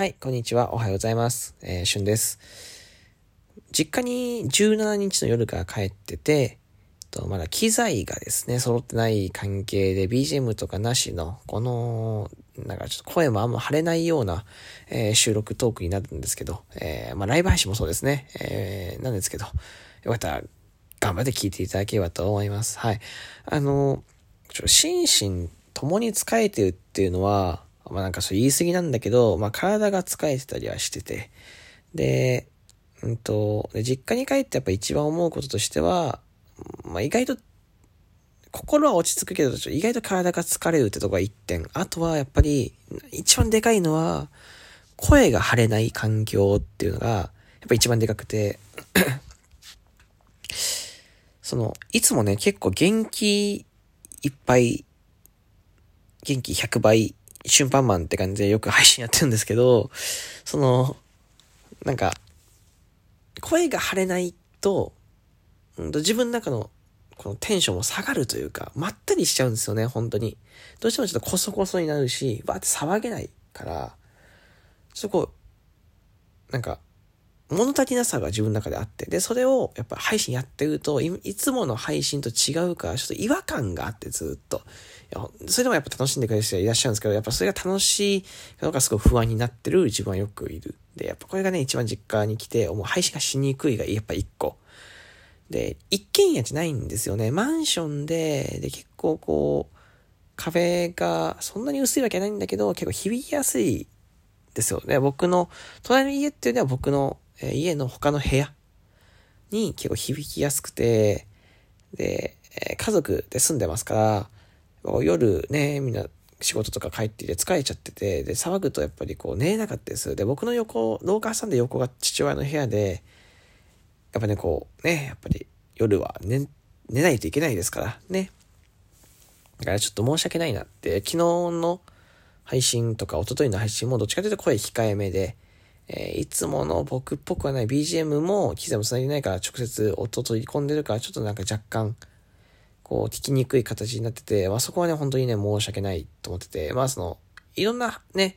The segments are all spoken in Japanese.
はい、こんにちは。おはようございます。えー、しゅんです。実家に17日の夜から帰ってて、とまだ機材がですね、揃ってない関係で BGM とかなしの、この、なんかちょっと声もあんま張れないような、えー、収録トークになるんですけど、えー、まあライブ配信もそうですね、えー、なんですけど、よかったら頑張って聞いていただければと思います。はい。あの、ちょ心身共に疲れてるっていうのは、まあなんかそう言い過ぎなんだけど、まあ体が疲れてたりはしてて、で、うんと、実家に帰ってやっぱ一番思うこととしては、まあ意外と、心は落ち着くけど、意外と体が疲れるってとこが一点。あとはやっぱり、一番でかいのは、声が張れない環境っていうのが、やっぱ一番でかくて その、いつもね、結構元気いっぱい、元気100倍瞬間マンって感じでよく配信やってるんですけど、その、なんか、声が張れないと、うんと自分の中のこのテンションも下がるというか、まったりしちゃうんですよね、本当に。どうしてもちょっとコソコソになるし、わーって騒げないから、ちょっとこう、なんか、物足りなさが自分の中であって、で、それをやっぱ配信やってるとい、いつもの配信と違うから、ちょっと違和感があってずっと。それでもやっぱ楽しんでくれる人はいらっしゃるんですけど、やっぱそれが楽しいかどうかすごい不安になってる自分はよくいる。で、やっぱこれがね、一番実家に来て、もう配信がしにくいがやっぱ一個。で、一軒家じゃないんですよね。マンションで、で、結構こう、壁がそんなに薄いわけないんだけど、結構響きやすいですよね。僕の、隣の家っていうのは僕のえ家の他の部屋に結構響きやすくて、で、え家族で住んでますから、夜ね、みんな仕事とか帰ってきて疲れちゃってて、で、騒ぐとやっぱりこう寝れなかったです。で、僕の横、廊下挟んで横が父親の部屋で、やっぱね、こう、ね、やっぱり夜は寝、寝ないといけないですから、ね。だからちょっと申し訳ないなって、昨日の配信とか一昨日の配信もどっちかというと声控えめで、えー、いつもの僕っぽくはない BGM も機材も繋いでないから直接音取り込んでるからちょっとなんか若干こう聞きにくい形になってて、まあそこはね本当にね申し訳ないと思ってて、まあそのいろんなね、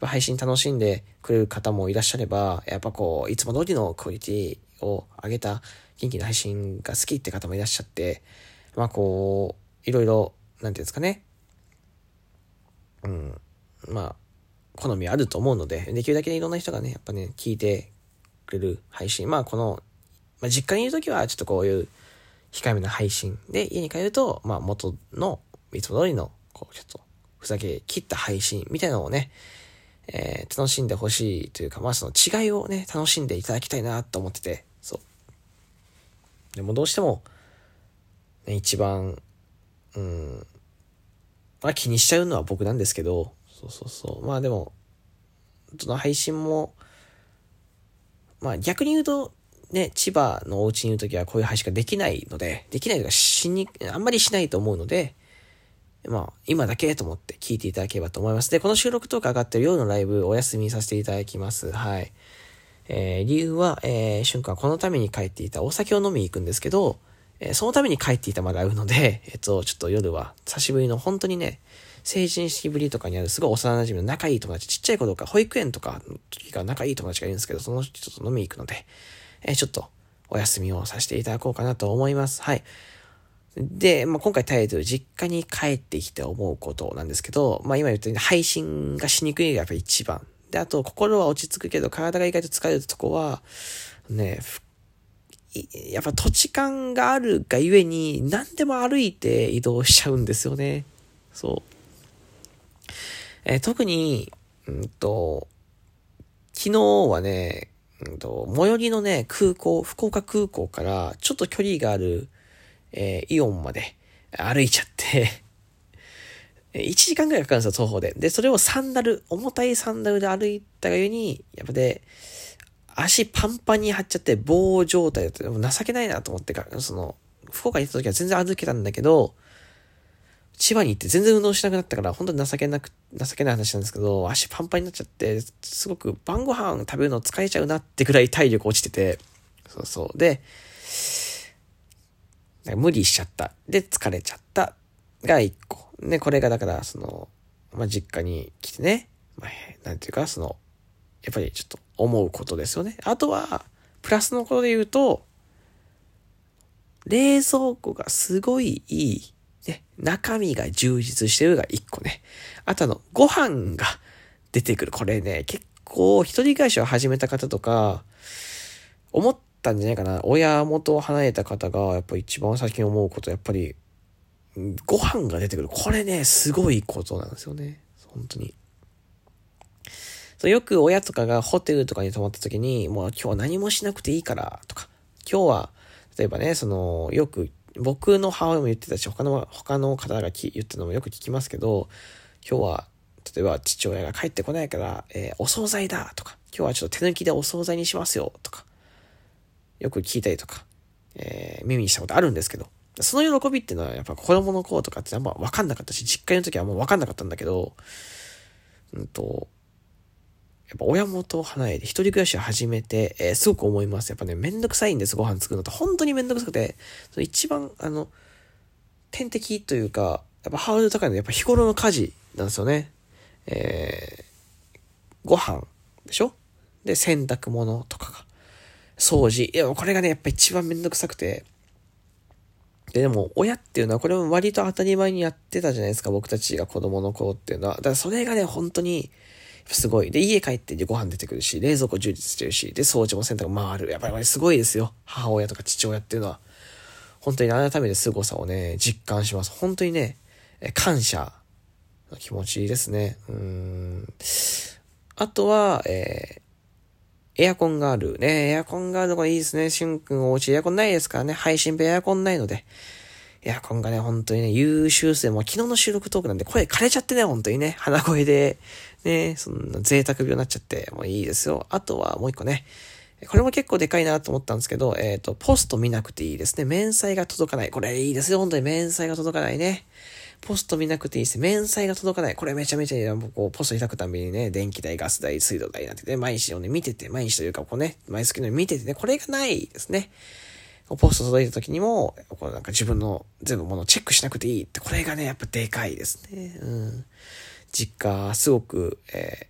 配信楽しんでくれる方もいらっしゃれば、やっぱこういつも通りのクオリティを上げた元気な配信が好きって方もいらっしゃって、まあこう、いろいろ、なんていうんですかね。うん。まあ、好みあると思うので、できるだけいろんな人がね、やっぱね、聞いてくれる配信。まあ、この、まあ、実家にいるときは、ちょっとこういう控えめな配信。で、家に帰ると、まあ、元の、いつも通りの、こう、ちょっと、ふざけ切った配信みたいなのをね、えー、楽しんでほしいというか、まあ、その違いをね、楽しんでいただきたいなと思ってて、そう。でもどうしても、ね、一番、うん、まあ気にしちゃうのは僕なんですけど、そうそうそう。まあでも、その配信も、まあ逆に言うと、ね、千葉のお家にいるときはこういう配信ができないので、できないとかしに、あんまりしないと思うので、まあ、今だけと思って聞いていただければと思います。で、この収録とか上がってる夜のライブお休みさせていただきます。はい。えー、理由は、えー、瞬間このために帰っていたお酒を飲みに行くんですけど、えー、そのために帰っていたまで会うので、えっと、ちょっと夜は久しぶりの本当にね、成人式ぶりとかにあるすごい幼馴染の仲いい友達、ちっちゃい子とか保育園とかの時が仲いい友達がいるんですけど、その人と飲みに行くので、えー、ちょっとお休みをさせていただこうかなと思います。はい。で、まあ、今回タイトル、実家に帰ってきて思うことなんですけど、まあ、今言ったように配信がしにくいがやっぱ一番。で、あと、心は落ち着くけど、体が意外と疲れるとこは、ね、やっぱ土地勘があるがゆえに、何でも歩いて移動しちゃうんですよね。そう。えー、特に、うんと、昨日はね、うんと、最寄りのね、空港、福岡空港からちょっと距離がある、えー、イオンまで歩いちゃって 1時間くらいかかるんですよ、徒歩で。で、それをサンダル、重たいサンダルで歩いたがゆえに、やっぱで、足パンパンに張っちゃって棒状態だったも。情けないなと思ってから、その、福岡に行った時は全然歩けたんだけど、千葉に行って全然運動しなくなったから、本当に情けなく、情けない話なんですけど、足パンパンになっちゃって、すごく晩ご飯食べるの疲れちゃうなってくらい体力落ちてて、そうそう。で、無理しちゃった。で、疲れちゃった。が一個。ね、これがだから、その、まあ、実家に来てね、まあ、なんていうか、その、やっぱりちょっと思うことですよね。あとは、プラスのことで言うと、冷蔵庫がすごいいい。ね、中身が充実してるが1個ね。あとあの、ご飯が出てくる。これね、結構一人暮らしを始めた方とか、思ったんじゃないかな。親元を離れた方が、やっぱ一番最近思うこと、やっぱり、ご飯が出てくる。これね、すごいことなんですよね。本当に。そうよく親とかがホテルとかに泊まった時に、もう今日何もしなくていいからとか、今日は、例えばね、その、よく、僕の母親も言ってたし、他の、他の方が言ってるのもよく聞きますけど、今日は、例えば父親が帰ってこないから、えー、お惣菜だとか、今日はちょっと手抜きでお惣菜にしますよとか、よく聞いたりとか、えー、耳にしたことあるんですけど、その喜びっていうのはやっぱ子供の頃とかってあんま分かんなかったし、実家の時はもう分かんなかったんだけど、うんと、やっぱ親元を離れて一人暮らしを始めて、えー、すごく思います。やっぱね、めんどくさいんです、ご飯作るのって。本当にめんどくさくて、その一番、あの、天敵というか、やっぱハードル高いのはやっぱ日頃の家事なんですよね。えー、ご飯でしょ？で、洗濯物とかが。掃除。いや、これがね、やっぱ一番めんどくさくて。で、でも、親っていうのは、これも割と当たり前にやってたじゃないですか、僕たちが子供の頃っていうのは。だからそれがね、本当に、すごい。で、家帰ってご飯出てくるし、冷蔵庫充実してるし、で、掃除も洗濯も回る。やっぱりすごいですよ。母親とか父親っていうのは。本当に改めて凄さをね、実感します。本当にね、感謝の気持ちですね。うん。あとは、えー、エアコンがある。ね、エアコンがあるのがいいですね。しゅんくんお家エアコンないですからね。配信部エアコンないので。エアコンがね、本当にね、優秀性も昨日の収録トークなんで声枯れちゃってね、本当にね、鼻声で、ね、そんな贅沢病になっちゃって、もういいですよ。あとはもう一個ね、これも結構でかいなと思ったんですけど、えっ、ー、と、ポスト見なくていいですね。明細が届かない。これいいですよ。本当に明細が届かないね。ポスト見なくていいですね。明細が届かない。これめちゃめちゃいいな。こう、ポスト開くたびにね、電気代、ガス代、水道代なんてね、毎日をね、見てて、毎日というか、こうね、毎月のように見ててね、これがないですね。ポスト届いた時にも、こうなんか自分の全部ものをチェックしなくていいって、これがね、やっぱでかいですね。うん。実家、すごく、え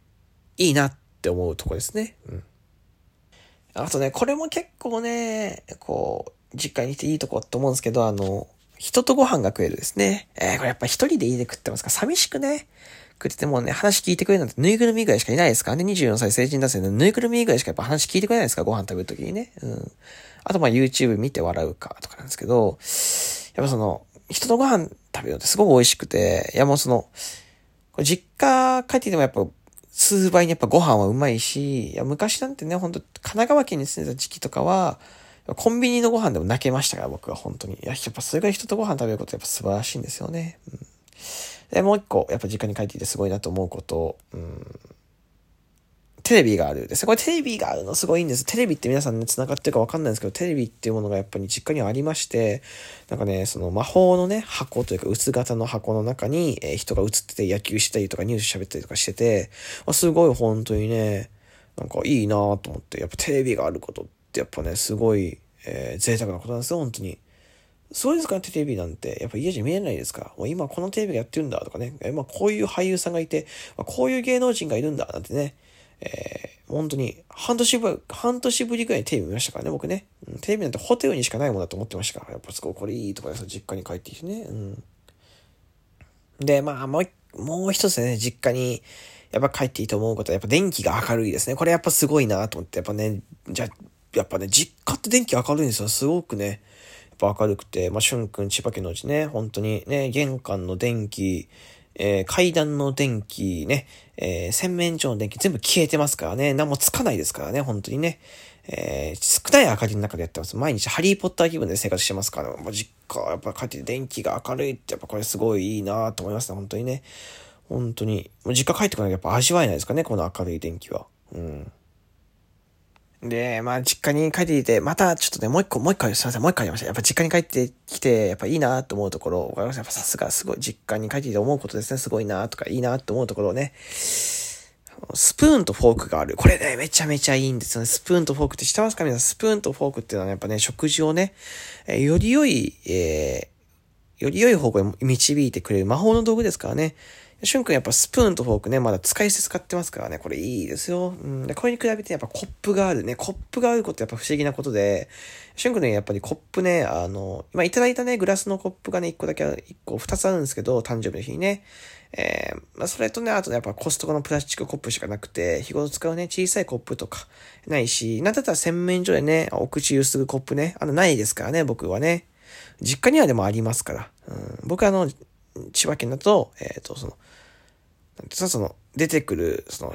ー、いいなって思うとこですね。うん。あとね、これも結構ね、こう、実家に来ていいとこって思うんですけど、あの、人とご飯が食えるですね。えー、これやっぱ一人で家で食ってますか？寂しくね、食っててもね、話聞いてくれるなんてぬいぐるみぐらいしかいないですか？らね。24歳成人男性のぬいぐるみぐらいしかやっぱ話聞いてくれないですか？ご飯食べるときにね。うん。あとまあ YouTube 見て笑うかとかなんですけど、やっぱその、人とご飯食べるのってすごく美味しくて、いやもうその、実家帰ってきてもやっぱ、数倍にやっぱご飯はうまいし、いや、昔なんてね、本当、神奈川県に住んでた時期とかは、コンビニのご飯でも泣けましたから、僕は本当に。いや、やっぱそれぐらい人とご飯食べることやっぱ素晴らしいんですよね。うん、で、もう一個、やっぱ実家に帰ってきてすごいなと思うこと、うん、テレビがあるです。これテレビがあるのすごいんです。テレビって皆さんね、繋がってるかわかんないんですけど、テレビっていうものがやっぱり実家にはありまして、なんかね、その魔法のね、箱というか薄型の箱の中に、えー、人が映ってて野球したりとかニュース喋ったりとかしてて、あすごい本当にね、なんかいいなと思って、やっぱテレビがあることってやっぱね、すごい、えー、贅沢なことなんですよ、本当に。そうですかテレビなんて、やっぱ家じゃ見えないですかもう今このテレビがやってるんだとかね、今こういう俳優さんがいて、こういう芸能人がいるんだなんてね、えー、本当に半年ぶり、半年ぶりぐらいにテレビ見ましたからね、僕ね。うん、テレビなんてホテルにしかないものだと思ってましたから、やっぱすごいこれいいとかです、実家に帰ってきてね。うん。で、まあ、もう、もう一つね、実家に、やっぱ帰っていいと思うことは、やっぱ電気が明るいですね。これやっぱすごいなと思って、やっぱね、じゃ、やっぱね、実家って電気明るいんですよ。すごくね、やっぱ明るくて、まあ、しゅんくん、千葉県のうちね、本当にね、玄関の電気、えー、階段の電気ね、えー、洗面所の電気全部消えてますからね、何もつかないですからね、本当にね。えー、少ない明かりの中でやってます。毎日ハリーポッター気分で生活してますから、もう実家、やっぱ帰って電気が明るいって、やっぱこれすごいいいなと思いますね、本当にね。本当に。もう実家帰ってこないとやっぱ味わえないですかね、この明るい電気は。うん。で、まあ、実家に帰ってきて、またちょっとね、もう一個、もう一回、すいません、もう一回言いました。やっぱ実家に帰ってきて、やっぱいいなと思うところ、わかりましたやっぱさすがすごい、実家に帰ってきて思うことですね、すごいなとか、いいなと思うところをね、スプーンとフォークがある。これね、めちゃめちゃいいんですよね。スプーンとフォークって知ってますか？皆さん、スプーンとフォークっていうのは、ね、やっぱね、食事をね、えより良い、えー、より良い方向に導いてくれる魔法の道具ですからね。しゅんくんやっぱスプーンとフォークね、まだ使い捨て使ってますからね、これいいですよ。うん。で、これに比べてやっぱコップがあるね。コップがあることやっぱ不思議なことで、しゅんくんね、やっぱりコップね、あの、今いただいたね、グラスのコップがね、1個だけ、1個、2つあるんですけど、誕生日の日にね。えー、まあ、それとね、あとねやっぱコストコのプラスチックコップしかなくて、日頃使うね、小さいコップとかないし、なんだったら洗面所でね、お口ゆすぐコップね、あの、ないですからね、僕はね。実家にはでもありますから。うん、僕あの、千葉県だと、えっ、ー、と、その、なんてさ、その、出てくる、その、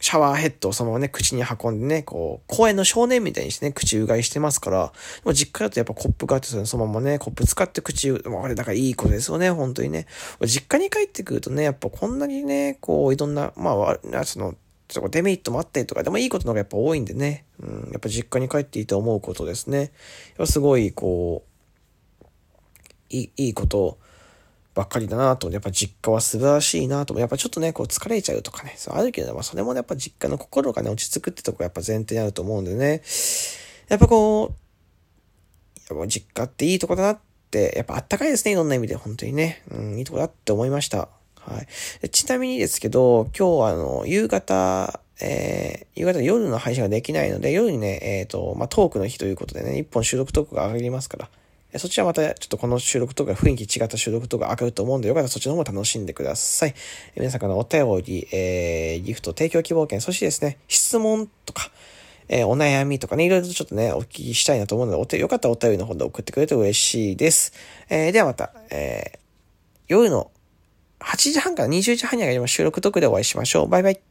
シャワーヘッドをそのままね、口に運んでね、こう、公園の少年みたいにしてね、口うがいしてますから、もう実家だとやっぱコップがあって、そのままね、コップ使って口う、もうあれだからいい子ですよね、本当にね。実家に帰ってくるとね、やっぱこんなにね、こう、いろんな、まあ、その、ちょっとデメリットもあったりとか、でもいいことの方がやっぱ多いんでね、うん、やっぱ実家に帰っていて思うことですね。やっぱすごい、こう、いい、いいこと、ばっかりだなと、やっぱ実家は素晴らしいなと、やっぱちょっとね、こう疲れちゃうとかね、そうあるけど、まあそれもね、やっぱ実家の心がね、落ち着くってとこやっぱ前提にあると思うんでね、やっぱこう、やっぱ実家っていいとこだなって、やっぱあったかいですね、いろんな意味で、本当にね、うん、いいとこだって思いました。はい。ちなみにですけど、今日はあの、夕方、えー、夕方夜の配信ができないので、夜にね、えっ、ー、と、まあ、トークの日ということでね、一本収録トークが上がりますから、そっちらまたちょっとこの収録とか雰囲気違った収録とか上がると思うんで、よかったらそっちの方も楽しんでください。皆さんからのお便り、えー、ギフト提供希望券、そしてですね、質問とか、えー、お悩みとかね、いろいろとちょっとね、お聞きしたいなと思うので、お手、よかったらお便りの方で送ってくれると嬉しいです。えー、ではまた、えー、夜の8時半から20時半に上げる収録特でお会いしましょう。バイバイ。